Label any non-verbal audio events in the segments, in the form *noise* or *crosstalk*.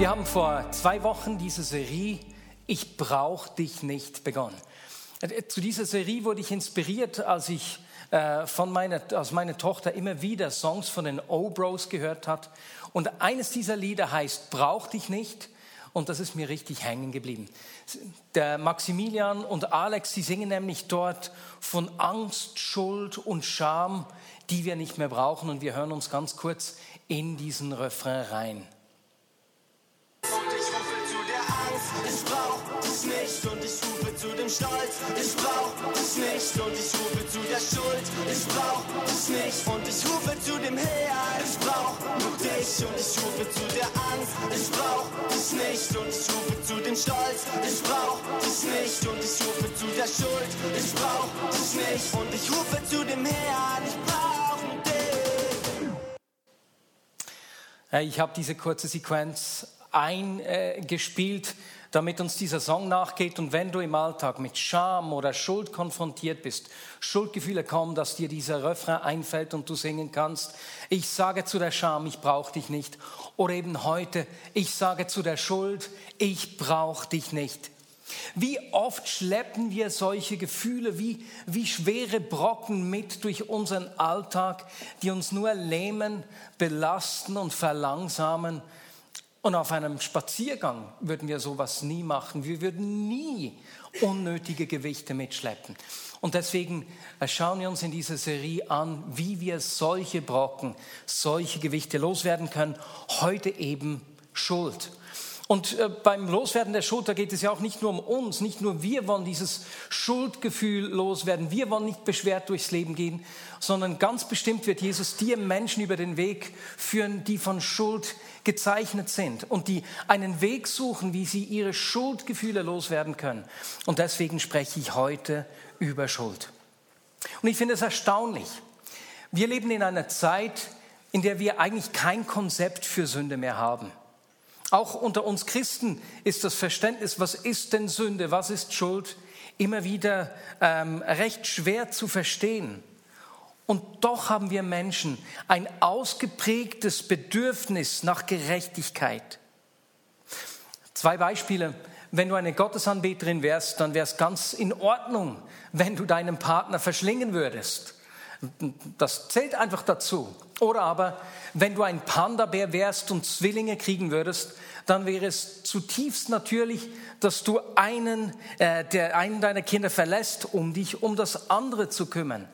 Wir haben vor zwei Wochen diese Serie Ich brauch dich nicht begonnen. Zu dieser Serie wurde ich inspiriert, als ich äh, von meiner, als meine Tochter immer wieder Songs von den O-Bros gehört hat. Und eines dieser Lieder heißt Brauch dich nicht. Und das ist mir richtig hängen geblieben. Der Maximilian und Alex, sie singen nämlich dort von Angst, Schuld und Scham, die wir nicht mehr brauchen. Und wir hören uns ganz kurz in diesen Refrain rein. Dich nicht und ich rufe zu dem Stolz. Ich brauch dich nicht und ich rufe zu der Schuld. Ich brauch dich nicht und ich rufe zu dem Heer. Ich brauch nur dich und ich rufe zu der Angst. Ich brauch dich nicht und ich rufe zu dem Stolz. Ich brauch dich nicht und ich rufe zu der Schuld. Ich brauch dich nicht und ich rufe zu dem Heer. Ich brauch dich. Ich habe diese kurze Sequenz eingespielt, damit uns dieser Song nachgeht. Und wenn du im Alltag mit Scham oder Schuld konfrontiert bist, Schuldgefühle kommen, dass dir dieser Refrain einfällt und du singen kannst. Ich sage zu der Scham, ich brauche dich nicht. Oder eben heute, ich sage zu der Schuld, ich brauche dich nicht. Wie oft schleppen wir solche Gefühle wie, wie schwere Brocken mit durch unseren Alltag, die uns nur lähmen, belasten und verlangsamen. Und auf einem Spaziergang würden wir sowas nie machen. Wir würden nie unnötige Gewichte mitschleppen. Und deswegen äh, schauen wir uns in dieser Serie an, wie wir solche Brocken, solche Gewichte loswerden können. Heute eben Schuld. Und äh, beim Loswerden der Schuld, da geht es ja auch nicht nur um uns, nicht nur wir wollen dieses Schuldgefühl loswerden, wir wollen nicht beschwert durchs Leben gehen, sondern ganz bestimmt wird Jesus dir Menschen über den Weg führen, die von Schuld gezeichnet sind und die einen Weg suchen, wie sie ihre Schuldgefühle loswerden können. Und deswegen spreche ich heute über Schuld. Und ich finde es erstaunlich. Wir leben in einer Zeit, in der wir eigentlich kein Konzept für Sünde mehr haben. Auch unter uns Christen ist das Verständnis, was ist denn Sünde, was ist Schuld, immer wieder ähm, recht schwer zu verstehen. Und doch haben wir Menschen ein ausgeprägtes Bedürfnis nach Gerechtigkeit. Zwei Beispiele. Wenn du eine Gottesanbeterin wärst, dann wäre es ganz in Ordnung, wenn du deinen Partner verschlingen würdest. Das zählt einfach dazu. Oder aber, wenn du ein Panda-Bär wärst und Zwillinge kriegen würdest, dann wäre es zutiefst natürlich, dass du einen, äh, der, einen deiner Kinder verlässt, um dich um das andere zu kümmern.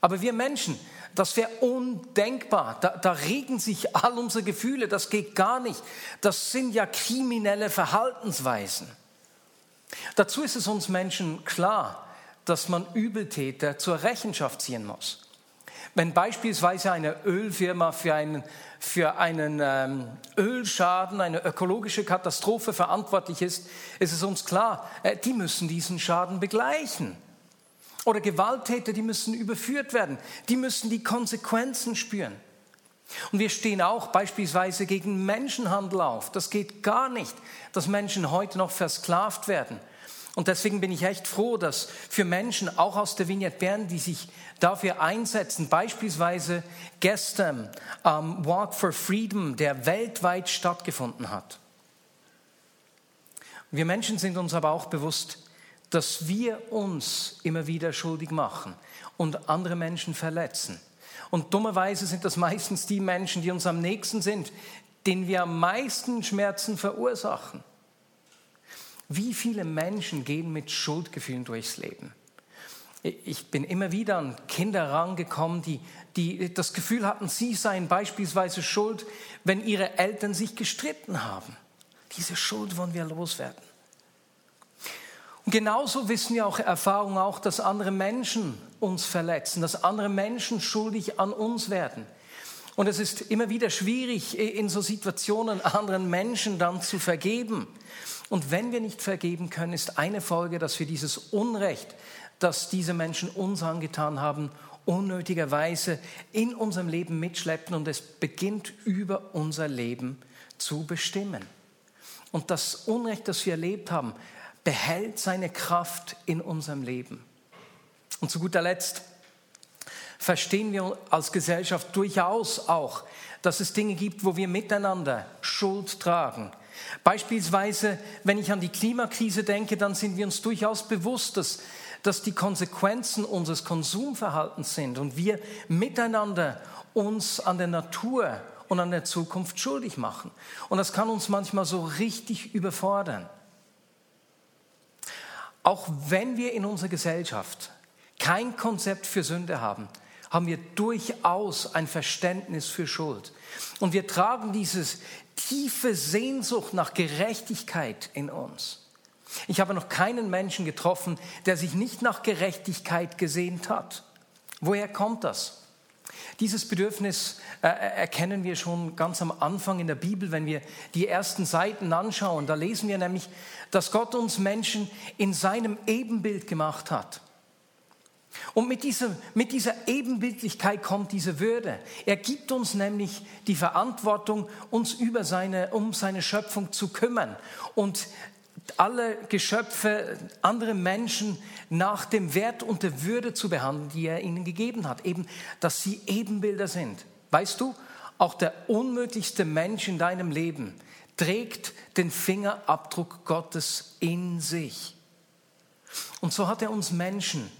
Aber wir Menschen, das wäre undenkbar. Da, da regen sich all unsere Gefühle, das geht gar nicht. Das sind ja kriminelle Verhaltensweisen. Dazu ist es uns Menschen klar, dass man Übeltäter zur Rechenschaft ziehen muss. Wenn beispielsweise eine Ölfirma für einen, für einen ähm, Ölschaden, eine ökologische Katastrophe verantwortlich ist, ist es uns klar, äh, die müssen diesen Schaden begleichen. Oder Gewalttäter, die müssen überführt werden, die müssen die Konsequenzen spüren. Und wir stehen auch beispielsweise gegen Menschenhandel auf. Das geht gar nicht, dass Menschen heute noch versklavt werden. Und deswegen bin ich echt froh, dass für Menschen auch aus der Vignette Bern, die sich dafür einsetzen, beispielsweise gestern am Walk for Freedom, der weltweit stattgefunden hat. Wir Menschen sind uns aber auch bewusst, dass wir uns immer wieder schuldig machen und andere Menschen verletzen. Und dummerweise sind das meistens die Menschen, die uns am nächsten sind, denen wir am meisten Schmerzen verursachen. Wie viele Menschen gehen mit Schuldgefühlen durchs Leben? Ich bin immer wieder an Kinder rangekommen, die, die das Gefühl hatten, sie seien beispielsweise schuld, wenn ihre Eltern sich gestritten haben. Diese Schuld wollen wir loswerden. Und genauso wissen wir auch Erfahrung auch, dass andere Menschen uns verletzen, dass andere Menschen schuldig an uns werden. Und es ist immer wieder schwierig, in so Situationen anderen Menschen dann zu vergeben. Und wenn wir nicht vergeben können, ist eine Folge, dass wir dieses Unrecht, das diese Menschen uns angetan haben, unnötigerweise in unserem Leben mitschleppen und es beginnt über unser Leben zu bestimmen. Und das Unrecht, das wir erlebt haben, behält seine Kraft in unserem Leben. Und zu guter Letzt verstehen wir als Gesellschaft durchaus auch, dass es Dinge gibt, wo wir miteinander Schuld tragen. Beispielsweise, wenn ich an die Klimakrise denke, dann sind wir uns durchaus bewusst, dass, dass die Konsequenzen unseres Konsumverhaltens sind und wir miteinander uns an der Natur und an der Zukunft schuldig machen. Und das kann uns manchmal so richtig überfordern. Auch wenn wir in unserer Gesellschaft kein Konzept für Sünde haben, haben wir durchaus ein Verständnis für Schuld. Und wir tragen diese tiefe Sehnsucht nach Gerechtigkeit in uns. Ich habe noch keinen Menschen getroffen, der sich nicht nach Gerechtigkeit gesehnt hat. Woher kommt das? Dieses Bedürfnis äh, erkennen wir schon ganz am Anfang in der Bibel, wenn wir die ersten Seiten anschauen. Da lesen wir nämlich, dass Gott uns Menschen in seinem Ebenbild gemacht hat. Und mit dieser, mit dieser Ebenbildlichkeit kommt diese Würde. Er gibt uns nämlich die Verantwortung, uns über seine, um seine Schöpfung zu kümmern und alle Geschöpfe, andere Menschen nach dem Wert und der Würde zu behandeln, die er ihnen gegeben hat. Eben, dass sie Ebenbilder sind. Weißt du, auch der unmöglichste Mensch in deinem Leben trägt den Fingerabdruck Gottes in sich. Und so hat er uns Menschen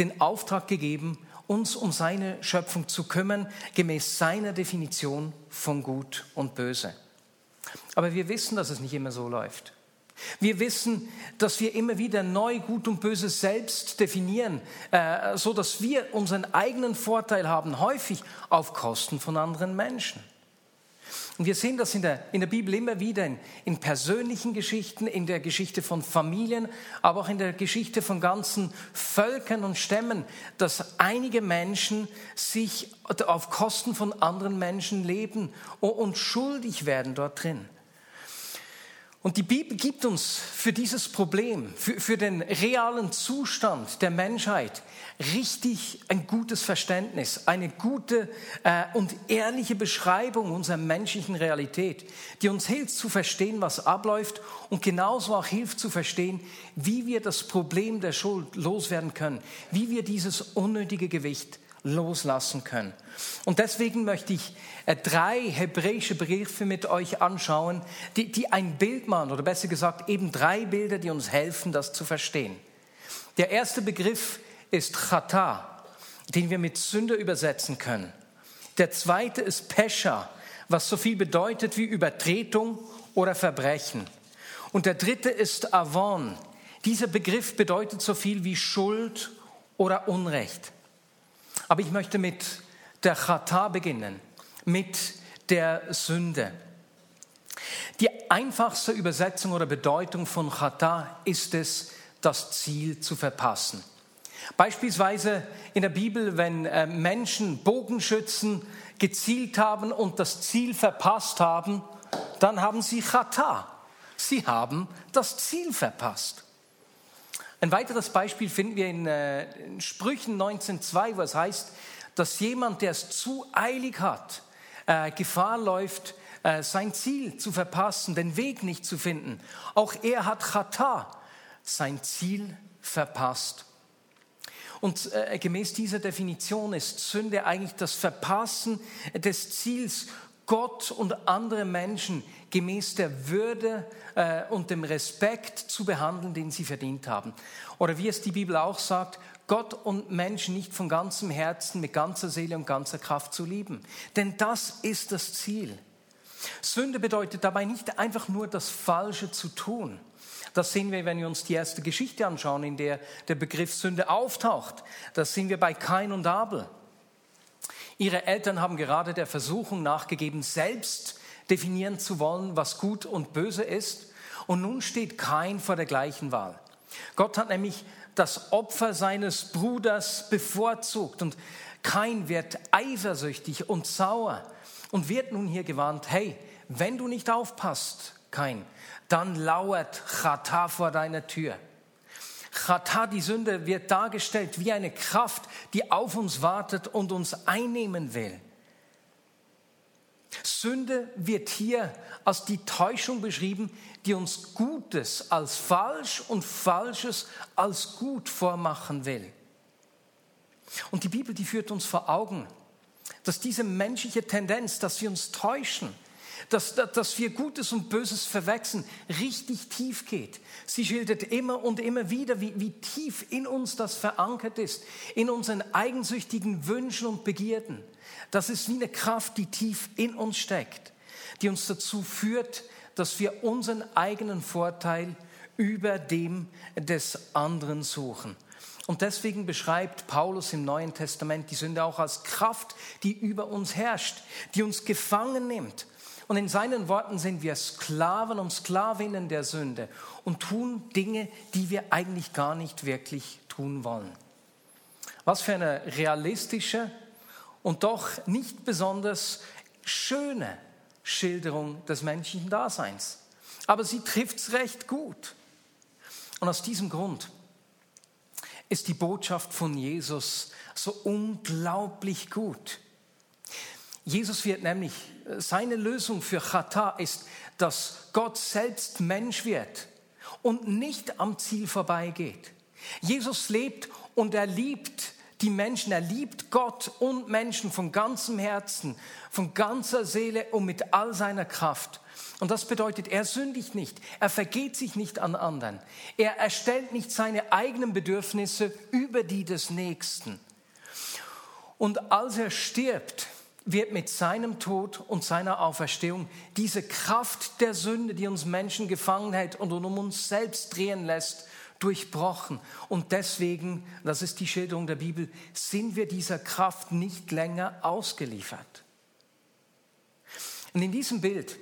den Auftrag gegeben, uns um seine Schöpfung zu kümmern, gemäß seiner Definition von Gut und Böse. Aber wir wissen, dass es nicht immer so läuft. Wir wissen, dass wir immer wieder neu Gut und Böse selbst definieren, äh, so dass wir unseren eigenen Vorteil haben, häufig auf Kosten von anderen Menschen. Und wir sehen das in der, in der Bibel immer wieder in, in persönlichen Geschichten, in der Geschichte von Familien, aber auch in der Geschichte von ganzen Völkern und Stämmen, dass einige Menschen sich auf Kosten von anderen Menschen leben und schuldig werden dort drin. Und die Bibel gibt uns für dieses Problem, für, für den realen Zustand der Menschheit richtig ein gutes Verständnis, eine gute äh, und ehrliche Beschreibung unserer menschlichen Realität, die uns hilft zu verstehen, was abläuft und genauso auch hilft zu verstehen, wie wir das Problem der Schuld loswerden können, wie wir dieses unnötige Gewicht loslassen können. Und deswegen möchte ich äh, drei hebräische Briefe mit euch anschauen, die, die ein Bild machen, oder besser gesagt eben drei Bilder, die uns helfen, das zu verstehen. Der erste Begriff ist Chata, den wir mit Sünde übersetzen können. Der zweite ist Pesha, was so viel bedeutet wie Übertretung oder Verbrechen. Und der dritte ist Avon. Dieser Begriff bedeutet so viel wie Schuld oder Unrecht. Aber ich möchte mit der Chata beginnen, mit der Sünde. Die einfachste Übersetzung oder Bedeutung von Chata ist es, das Ziel zu verpassen. Beispielsweise in der Bibel, wenn äh, Menschen Bogenschützen gezielt haben und das Ziel verpasst haben, dann haben sie Chata. Sie haben das Ziel verpasst. Ein weiteres Beispiel finden wir in, äh, in Sprüchen 19.2, wo es heißt, dass jemand, der es zu eilig hat, äh, Gefahr läuft, äh, sein Ziel zu verpassen, den Weg nicht zu finden. Auch er hat Chata, sein Ziel verpasst. Und äh, gemäß dieser Definition ist Sünde eigentlich das Verpassen des Ziels, Gott und andere Menschen gemäß der Würde äh, und dem Respekt zu behandeln, den sie verdient haben. Oder wie es die Bibel auch sagt, Gott und Menschen nicht von ganzem Herzen, mit ganzer Seele und ganzer Kraft zu lieben. Denn das ist das Ziel. Sünde bedeutet dabei nicht einfach nur das Falsche zu tun. Das sehen wir, wenn wir uns die erste Geschichte anschauen, in der der Begriff Sünde auftaucht. Das sehen wir bei Kain und Abel. Ihre Eltern haben gerade der Versuchung nachgegeben, selbst definieren zu wollen, was gut und böse ist. Und nun steht Kain vor der gleichen Wahl. Gott hat nämlich das Opfer seines Bruders bevorzugt. Und Kein wird eifersüchtig und sauer und wird nun hier gewarnt, hey, wenn du nicht aufpasst, kein, dann lauert Chata vor deiner Tür. Chata, die Sünde, wird dargestellt wie eine Kraft, die auf uns wartet und uns einnehmen will. Sünde wird hier als die Täuschung beschrieben, die uns Gutes als falsch und Falsches als gut vormachen will. Und die Bibel, die führt uns vor Augen, dass diese menschliche Tendenz, dass wir uns täuschen, dass, dass wir Gutes und Böses verwechseln, richtig tief geht. Sie schildert immer und immer wieder, wie, wie tief in uns das verankert ist, in unseren eigensüchtigen Wünschen und Begierden. Das ist wie eine Kraft, die tief in uns steckt, die uns dazu führt, dass wir unseren eigenen Vorteil über dem des anderen suchen. Und deswegen beschreibt Paulus im Neuen Testament die Sünde auch als Kraft, die über uns herrscht, die uns gefangen nimmt und in seinen Worten sind wir Sklaven und Sklavinnen der Sünde und tun Dinge, die wir eigentlich gar nicht wirklich tun wollen. Was für eine realistische und doch nicht besonders schöne Schilderung des menschlichen Daseins. Aber sie trifft es recht gut. Und aus diesem Grund ist die Botschaft von Jesus so unglaublich gut. Jesus wird nämlich, seine Lösung für Chata ist, dass Gott selbst Mensch wird und nicht am Ziel vorbeigeht. Jesus lebt und er liebt die Menschen, er liebt Gott und Menschen von ganzem Herzen, von ganzer Seele und mit all seiner Kraft. Und das bedeutet, er sündigt nicht, er vergeht sich nicht an anderen, er erstellt nicht seine eigenen Bedürfnisse über die des Nächsten. Und als er stirbt, wird mit seinem Tod und seiner Auferstehung diese Kraft der Sünde, die uns Menschen gefangen hält und um uns selbst drehen lässt, durchbrochen. Und deswegen, das ist die Schilderung der Bibel, sind wir dieser Kraft nicht länger ausgeliefert. Und in diesem Bild,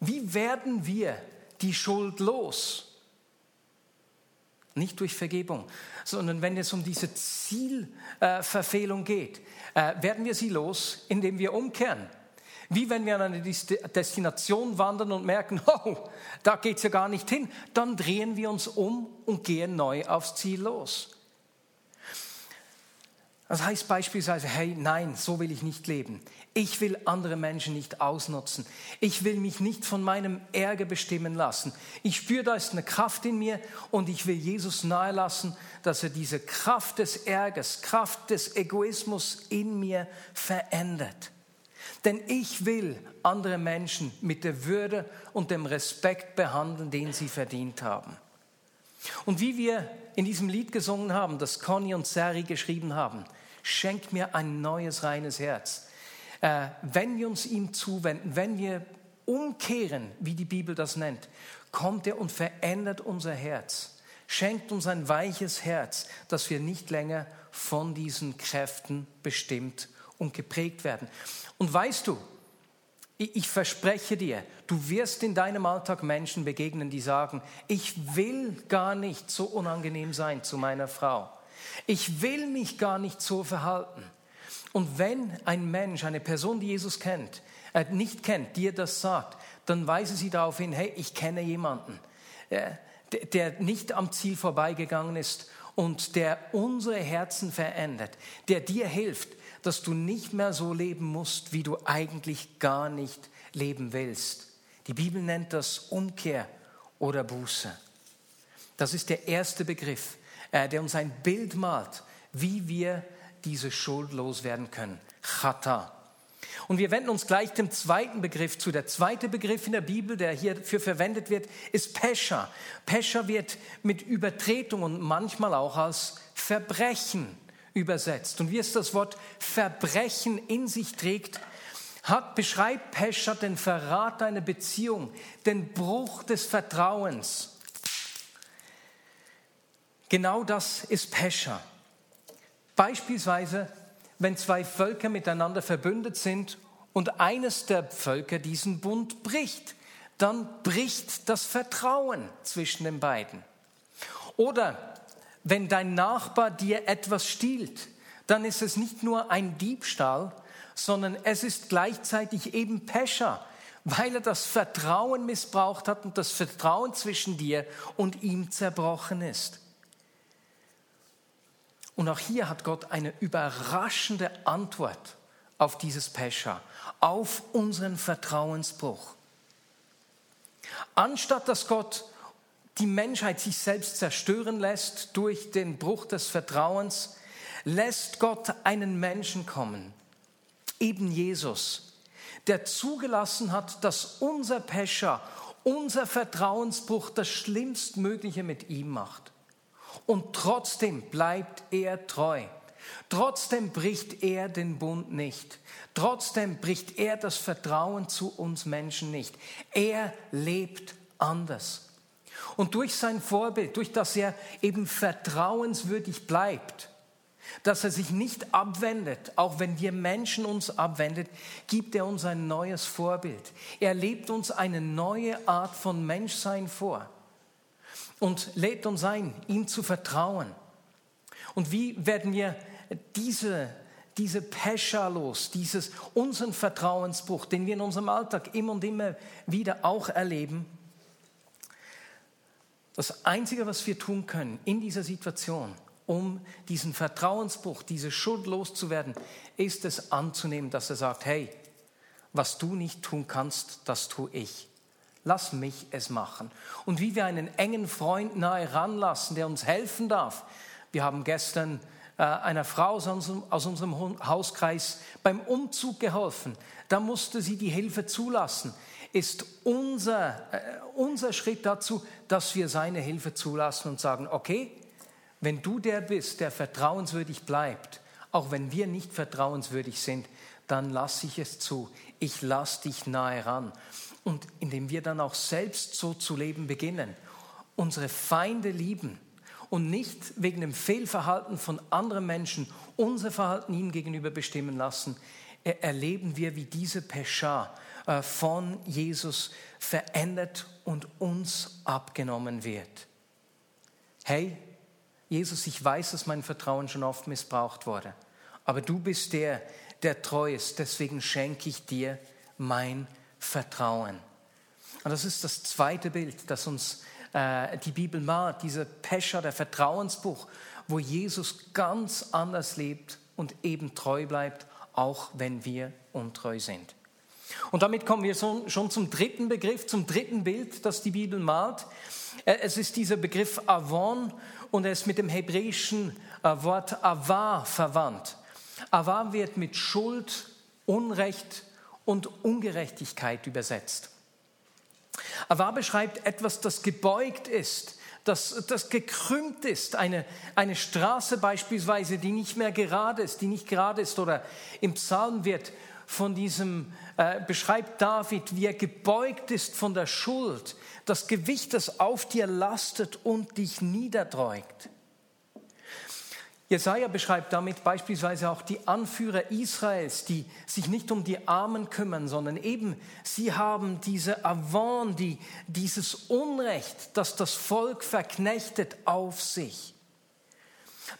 wie werden wir die Schuld los? Nicht durch Vergebung, sondern wenn es um diese Zielverfehlung geht, äh, werden wir sie los, indem wir umkehren. Wie wenn wir an eine Destination wandern und merken, *laughs* oh, da geht es ja gar nicht hin, dann drehen wir uns um und gehen neu aufs Ziel los. Das heißt beispielsweise, hey, nein, so will ich nicht leben. Ich will andere Menschen nicht ausnutzen. Ich will mich nicht von meinem Ärger bestimmen lassen. Ich spüre, da ist eine Kraft in mir und ich will Jesus nahe lassen, dass er diese Kraft des Ärgers, Kraft des Egoismus in mir verändert. Denn ich will andere Menschen mit der Würde und dem Respekt behandeln, den sie verdient haben. Und wie wir in diesem Lied gesungen haben, das Conny und Sari geschrieben haben, schenk mir ein neues, reines Herz. Äh, wenn wir uns ihm zuwenden, wenn wir umkehren, wie die Bibel das nennt, kommt er und verändert unser Herz, schenkt uns ein weiches Herz, dass wir nicht länger von diesen Kräften bestimmt und geprägt werden. Und weißt du, ich verspreche dir, du wirst in deinem Alltag Menschen begegnen, die sagen, ich will gar nicht so unangenehm sein zu meiner Frau. Ich will mich gar nicht so verhalten. Und wenn ein Mensch, eine Person, die Jesus kennt, äh, nicht kennt, dir das sagt, dann weise sie darauf hin, hey, ich kenne jemanden, äh, der nicht am Ziel vorbeigegangen ist und der unsere Herzen verändert, der dir hilft, dass du nicht mehr so leben musst, wie du eigentlich gar nicht leben willst. Die Bibel nennt das Umkehr oder Buße. Das ist der erste Begriff der uns ein Bild malt, wie wir diese Schuld loswerden können. Chata. Und wir wenden uns gleich dem zweiten Begriff zu. Der zweite Begriff in der Bibel, der hierfür verwendet wird, ist Pescha. Pescha wird mit Übertretung und manchmal auch als Verbrechen übersetzt. Und wie es das Wort Verbrechen in sich trägt, hat, beschreibt Pescha den Verrat einer Beziehung, den Bruch des Vertrauens. Genau das ist Pescha. Beispielsweise, wenn zwei Völker miteinander verbündet sind und eines der Völker diesen Bund bricht, dann bricht das Vertrauen zwischen den beiden. Oder wenn dein Nachbar dir etwas stiehlt, dann ist es nicht nur ein Diebstahl, sondern es ist gleichzeitig eben Pescher, weil er das Vertrauen missbraucht hat und das Vertrauen zwischen dir und ihm zerbrochen ist. Und auch hier hat Gott eine überraschende Antwort auf dieses Pescher, auf unseren Vertrauensbruch. Anstatt dass Gott die Menschheit sich selbst zerstören lässt durch den Bruch des Vertrauens, lässt Gott einen Menschen kommen, eben Jesus, der zugelassen hat, dass unser Pescher, unser Vertrauensbruch das Schlimmstmögliche mit ihm macht. Und trotzdem bleibt er treu. Trotzdem bricht er den Bund nicht. Trotzdem bricht er das Vertrauen zu uns Menschen nicht. Er lebt anders. Und durch sein Vorbild, durch das er eben vertrauenswürdig bleibt, dass er sich nicht abwendet, auch wenn wir Menschen uns abwendet, gibt er uns ein neues Vorbild. Er lebt uns eine neue Art von Menschsein vor und lädt uns ein, ihm zu vertrauen. Und wie werden wir diese, diese Pescha los, dieses, unseren Vertrauensbruch, den wir in unserem Alltag immer und immer wieder auch erleben? Das Einzige, was wir tun können in dieser Situation, um diesen Vertrauensbruch, diese Schuld loszuwerden, ist es anzunehmen, dass er sagt, hey, was du nicht tun kannst, das tue ich. Lass mich es machen. Und wie wir einen engen Freund nahe ranlassen, der uns helfen darf. Wir haben gestern äh, einer Frau aus unserem, aus unserem Hauskreis beim Umzug geholfen. Da musste sie die Hilfe zulassen. Ist unser, äh, unser Schritt dazu, dass wir seine Hilfe zulassen und sagen, okay, wenn du der bist, der vertrauenswürdig bleibt, auch wenn wir nicht vertrauenswürdig sind, dann lasse ich es zu. Ich lasse dich nahe ran. Und indem wir dann auch selbst so zu leben beginnen, unsere Feinde lieben und nicht wegen dem Fehlverhalten von anderen Menschen unser Verhalten ihnen gegenüber bestimmen lassen, erleben wir, wie diese Pescha äh, von Jesus verändert und uns abgenommen wird. Hey, Jesus, ich weiß, dass mein Vertrauen schon oft missbraucht wurde, aber du bist der, der treu ist, deswegen schenke ich dir mein Vertrauen. Und das ist das zweite Bild, das uns äh, die Bibel malt, dieser Pescher, der Vertrauensbuch, wo Jesus ganz anders lebt und eben treu bleibt, auch wenn wir untreu sind. Und damit kommen wir schon zum dritten Begriff, zum dritten Bild, das die Bibel malt. Äh, es ist dieser Begriff Avon und er ist mit dem hebräischen äh, Wort Ava verwandt. Ava wird mit Schuld, Unrecht und Ungerechtigkeit übersetzt. Ava beschreibt etwas, das gebeugt ist, das, das gekrümmt ist. Eine, eine Straße beispielsweise, die nicht mehr gerade ist, die nicht gerade ist. Oder im Psalm wird von diesem, äh, beschreibt David, wie er gebeugt ist von der Schuld, das Gewicht, das auf dir lastet und dich niederdrückt. Jesaja beschreibt damit beispielsweise auch die Anführer Israels, die sich nicht um die Armen kümmern, sondern eben sie haben diese Avon, die, dieses Unrecht, das das Volk verknechtet, auf sich.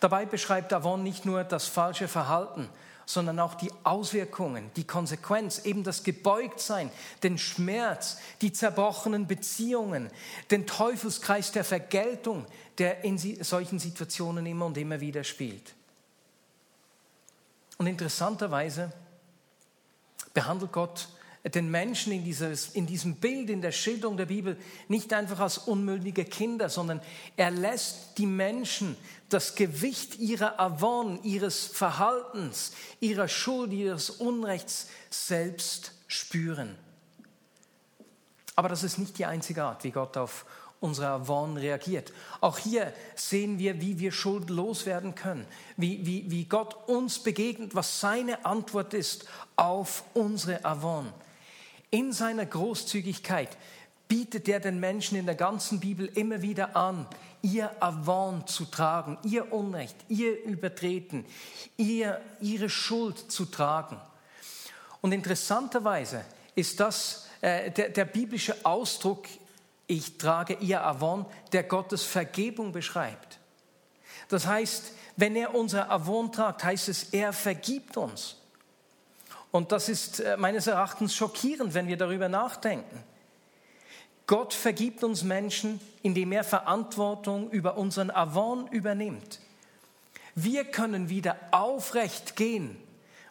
Dabei beschreibt Avon nicht nur das falsche Verhalten, sondern auch die Auswirkungen, die Konsequenz, eben das Gebeugtsein, den Schmerz, die zerbrochenen Beziehungen, den Teufelskreis der Vergeltung, der in solchen Situationen immer und immer wieder spielt. Und interessanterweise behandelt Gott den Menschen in, dieses, in diesem Bild, in der Schilderung der Bibel nicht einfach als unmündige Kinder, sondern er lässt die Menschen das Gewicht ihrer Avon, ihres Verhaltens, ihrer Schuld, ihres Unrechts selbst spüren. Aber das ist nicht die einzige Art, wie Gott auf unsere Avon reagiert. Auch hier sehen wir, wie wir schuldlos werden können, wie, wie, wie Gott uns begegnet, was seine Antwort ist auf unsere Avon. In seiner Großzügigkeit bietet er den Menschen in der ganzen Bibel immer wieder an, ihr Avon zu tragen, ihr Unrecht, ihr Übertreten, ihr, ihre Schuld zu tragen. Und interessanterweise ist das äh, der, der biblische Ausdruck, ich trage ihr Avon, der Gottes Vergebung beschreibt. Das heißt, wenn er unser Avon tragt, heißt es, er vergibt uns. Und das ist äh, meines Erachtens schockierend, wenn wir darüber nachdenken. Gott vergibt uns Menschen, indem er Verantwortung über unseren Avon übernimmt. Wir können wieder aufrecht gehen,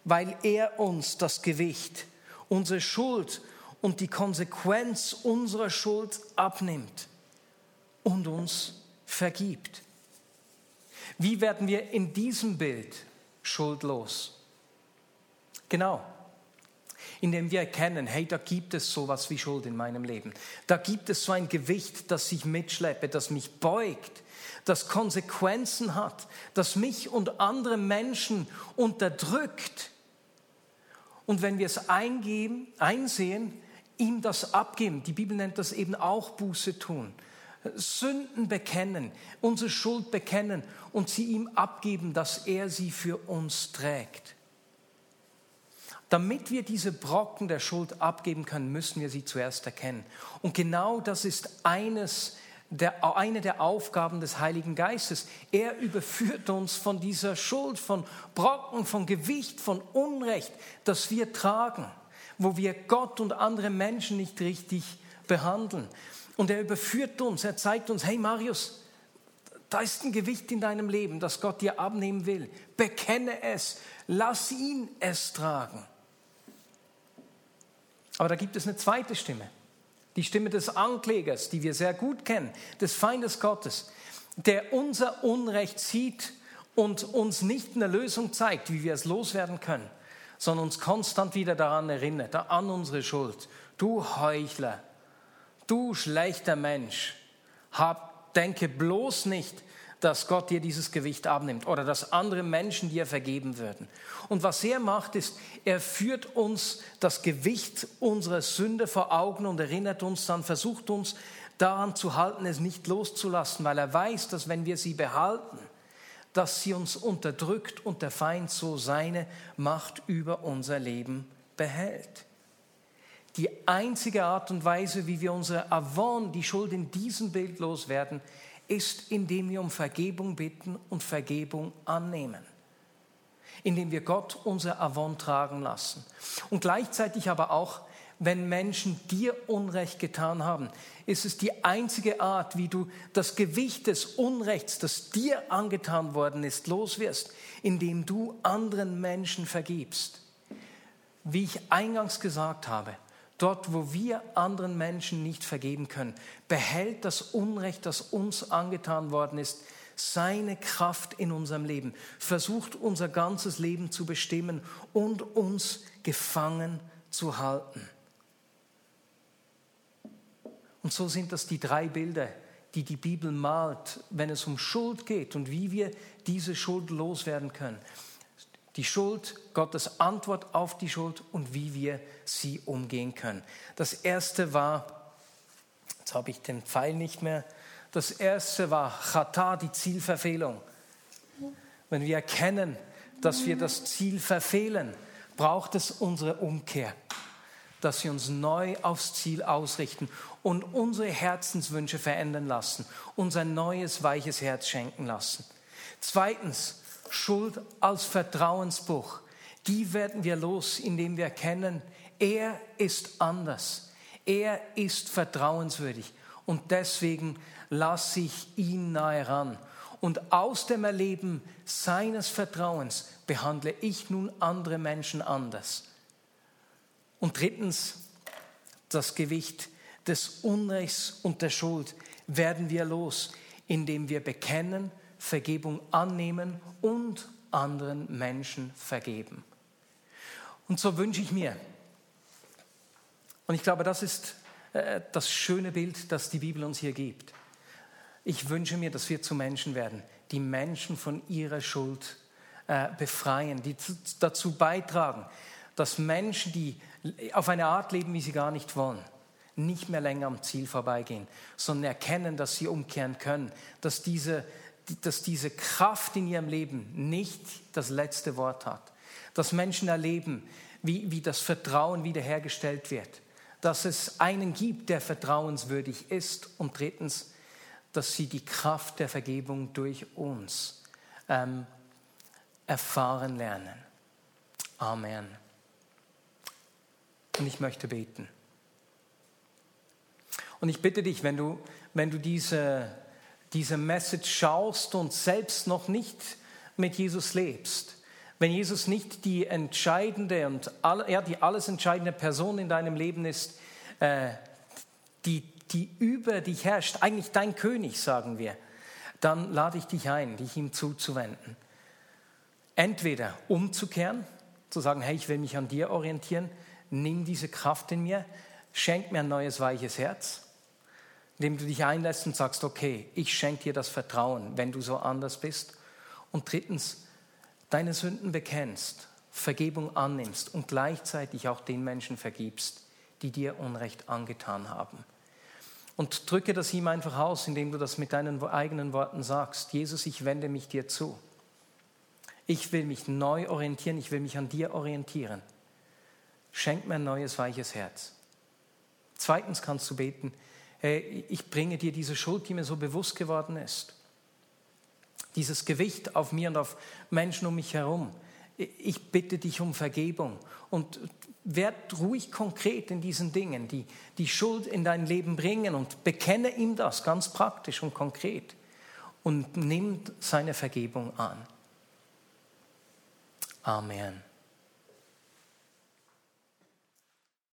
weil er uns das Gewicht, unsere Schuld und die Konsequenz unserer Schuld abnimmt und uns vergibt. Wie werden wir in diesem Bild schuldlos? Genau, indem wir erkennen, hey, da gibt es sowas wie Schuld in meinem Leben. Da gibt es so ein Gewicht, das ich mitschleppe, das mich beugt, das Konsequenzen hat, das mich und andere Menschen unterdrückt. Und wenn wir es eingeben, einsehen, ihm das abgeben, die Bibel nennt das eben auch Buße tun, Sünden bekennen, unsere Schuld bekennen und sie ihm abgeben, dass er sie für uns trägt. Damit wir diese Brocken der Schuld abgeben können, müssen wir sie zuerst erkennen. Und genau das ist eines der, eine der Aufgaben des Heiligen Geistes. Er überführt uns von dieser Schuld, von Brocken, von Gewicht, von Unrecht, das wir tragen, wo wir Gott und andere Menschen nicht richtig behandeln. Und er überführt uns, er zeigt uns, hey Marius, da ist ein Gewicht in deinem Leben, das Gott dir abnehmen will. Bekenne es, lass ihn es tragen. Aber da gibt es eine zweite Stimme. Die Stimme des Anklägers, die wir sehr gut kennen, des Feindes Gottes, der unser Unrecht sieht und uns nicht eine Lösung zeigt, wie wir es loswerden können, sondern uns konstant wieder daran erinnert, an unsere Schuld. Du Heuchler, du schlechter Mensch, hab, denke bloß nicht, dass Gott dir dieses Gewicht abnimmt oder dass andere Menschen dir vergeben würden. Und was er macht, ist, er führt uns das Gewicht unserer Sünde vor Augen und erinnert uns dann, versucht uns daran zu halten, es nicht loszulassen, weil er weiß, dass wenn wir sie behalten, dass sie uns unterdrückt und der Feind so seine Macht über unser Leben behält. Die einzige Art und Weise, wie wir unsere Avon, die Schuld in diesem Bild loswerden, ist, indem wir um Vergebung bitten und Vergebung annehmen. Indem wir Gott unser Avon tragen lassen. Und gleichzeitig aber auch, wenn Menschen dir Unrecht getan haben, ist es die einzige Art, wie du das Gewicht des Unrechts, das dir angetan worden ist, loswirst, indem du anderen Menschen vergibst. Wie ich eingangs gesagt habe, Dort, wo wir anderen Menschen nicht vergeben können, behält das Unrecht, das uns angetan worden ist, seine Kraft in unserem Leben, versucht unser ganzes Leben zu bestimmen und uns gefangen zu halten. Und so sind das die drei Bilder, die die Bibel malt, wenn es um Schuld geht und wie wir diese Schuld loswerden können die Schuld, Gottes Antwort auf die Schuld und wie wir sie umgehen können. Das erste war, jetzt habe ich den Pfeil nicht mehr, das erste war Chata, die Zielverfehlung. Wenn wir erkennen, dass wir das Ziel verfehlen, braucht es unsere Umkehr, dass wir uns neu aufs Ziel ausrichten und unsere Herzenswünsche verändern lassen, uns ein neues, weiches Herz schenken lassen. Zweitens, Schuld als Vertrauensbruch, die werden wir los, indem wir erkennen, er ist anders, er ist vertrauenswürdig und deswegen lasse ich ihn nahe ran. Und aus dem Erleben seines Vertrauens behandle ich nun andere Menschen anders. Und drittens, das Gewicht des Unrechts und der Schuld werden wir los, indem wir bekennen, Vergebung annehmen und anderen Menschen vergeben. Und so wünsche ich mir, und ich glaube, das ist äh, das schöne Bild, das die Bibel uns hier gibt. Ich wünsche mir, dass wir zu Menschen werden, die Menschen von ihrer Schuld äh, befreien, die dazu beitragen, dass Menschen, die auf eine Art leben, wie sie gar nicht wollen, nicht mehr länger am Ziel vorbeigehen, sondern erkennen, dass sie umkehren können, dass diese dass diese Kraft in ihrem Leben nicht das letzte Wort hat. Dass Menschen erleben, wie, wie das Vertrauen wiederhergestellt wird. Dass es einen gibt, der vertrauenswürdig ist. Und drittens, dass sie die Kraft der Vergebung durch uns ähm, erfahren lernen. Amen. Und ich möchte beten. Und ich bitte dich, wenn du, wenn du diese, diese Message schaust und selbst noch nicht mit Jesus lebst, wenn Jesus nicht die entscheidende und all, ja, die alles entscheidende Person in deinem Leben ist, äh, die, die über dich herrscht, eigentlich dein König, sagen wir, dann lade ich dich ein, dich ihm zuzuwenden. Entweder umzukehren, zu sagen, hey, ich will mich an dir orientieren, nimm diese Kraft in mir, schenk mir ein neues weiches Herz, indem du dich einlässt und sagst, okay, ich schenke dir das Vertrauen, wenn du so anders bist. Und drittens, deine Sünden bekennst, Vergebung annimmst und gleichzeitig auch den Menschen vergibst, die dir Unrecht angetan haben. Und drücke das ihm einfach aus, indem du das mit deinen eigenen Worten sagst. Jesus, ich wende mich dir zu. Ich will mich neu orientieren, ich will mich an dir orientieren. Schenk mir ein neues, weiches Herz. Zweitens kannst du beten, ich bringe dir diese Schuld, die mir so bewusst geworden ist. Dieses Gewicht auf mir und auf Menschen um mich herum. Ich bitte dich um Vergebung und werd ruhig konkret in diesen Dingen, die die Schuld in dein Leben bringen und bekenne ihm das ganz praktisch und konkret und nimm seine Vergebung an. Amen.